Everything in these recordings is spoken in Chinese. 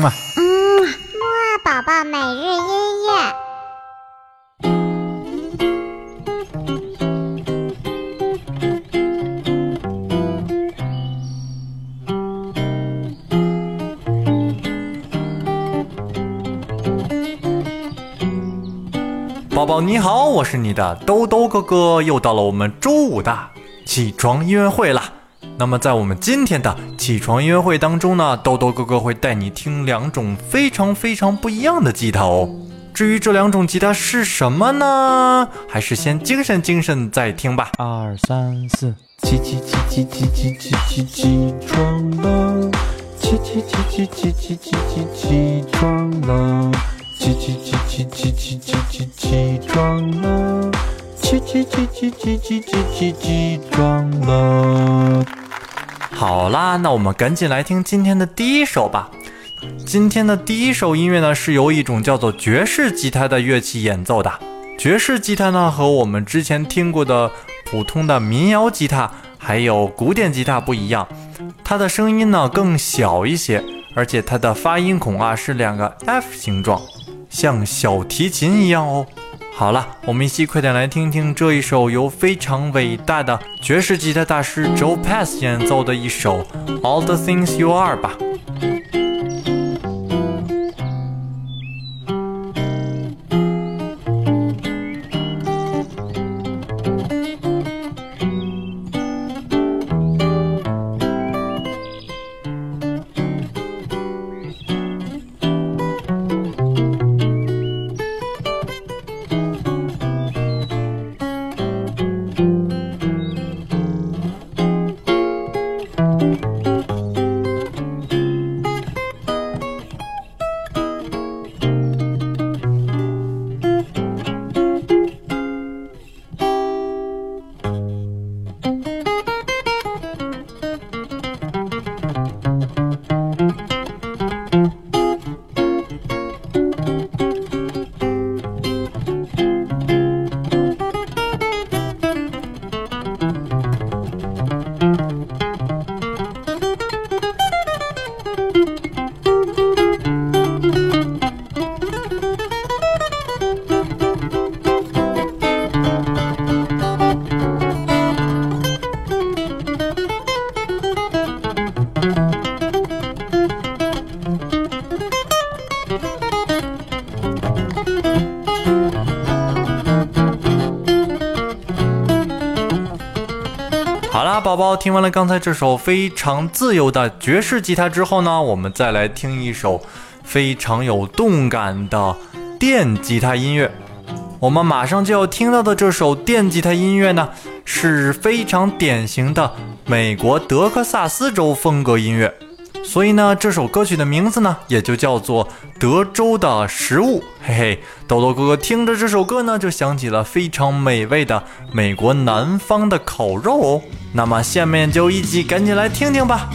嗯啊，嗯，木二宝宝每日音乐。宝宝你好，我是你的兜兜哥哥，又到了我们周五的起床音乐会啦。那么在我们今天的起床音乐会当中呢，兜兜哥哥会带你听两种非常非常不一样的吉他哦。至于这两种吉他是什么呢？还是先精神精神再听吧。二三四，起起起起起起起起起床了，起起起起起起起起起床了，起起起起起起起起起床了，起起起起起起起起起床了。好啦，那我们赶紧来听今天的第一首吧。今天的第一首音乐呢，是由一种叫做爵士吉他的乐器演奏的。爵士吉他呢，和我们之前听过的普通的民谣吉他还有古典吉他不一样，它的声音呢更小一些，而且它的发音孔啊是两个 F 形状，像小提琴一样哦。好了，我们一起快点来听听这一首由非常伟大的爵士吉他大师 Joe Pass 演奏的一首《All the Things You Are》吧。好啦，宝宝，听完了刚才这首非常自由的爵士吉他之后呢，我们再来听一首非常有动感的电吉他音乐。我们马上就要听到的这首电吉他音乐呢，是非常典型的美国德克萨斯州风格音乐，所以呢，这首歌曲的名字呢，也就叫做《德州的食物》。嘿嘿，豆豆哥哥听着这首歌呢，就想起了非常美味的美国南方的烤肉哦。那么下面就一起赶紧来听听吧。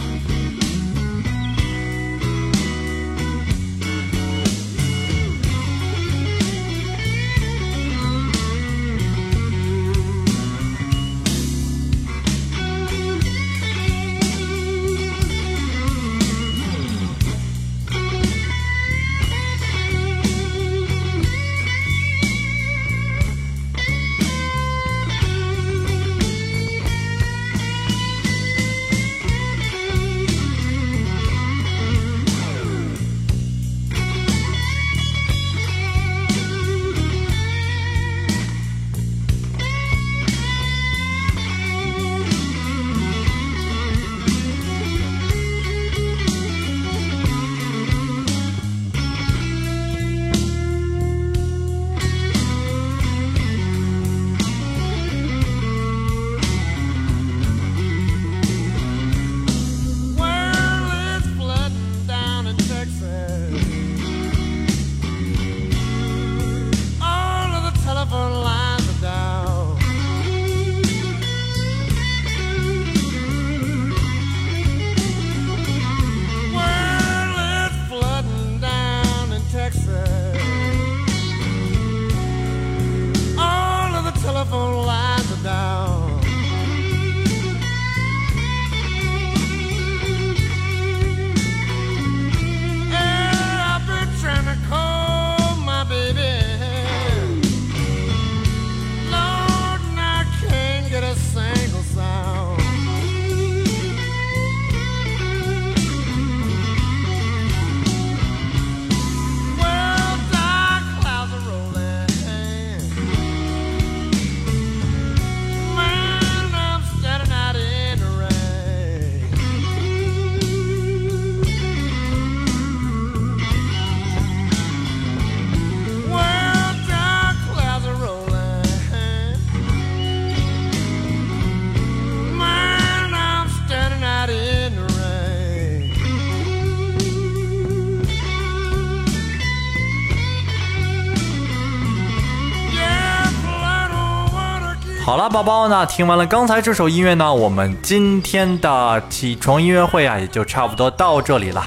好了，宝宝，那听完了刚才这首音乐呢，我们今天的起床音乐会啊，也就差不多到这里了。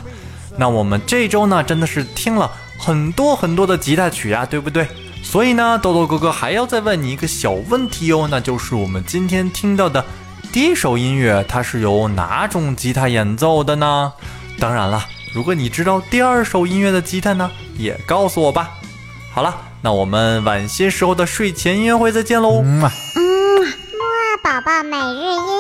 那我们这周呢，真的是听了很多很多的吉他曲啊，对不对？所以呢，豆豆哥哥还要再问你一个小问题哦，那就是我们今天听到的第一首音乐，它是由哪种吉他演奏的呢？当然了，如果你知道第二首音乐的吉他呢，也告诉我吧。好了，那我们晚些时候的睡前音乐会再见喽。嗯啊。宝宝每日音。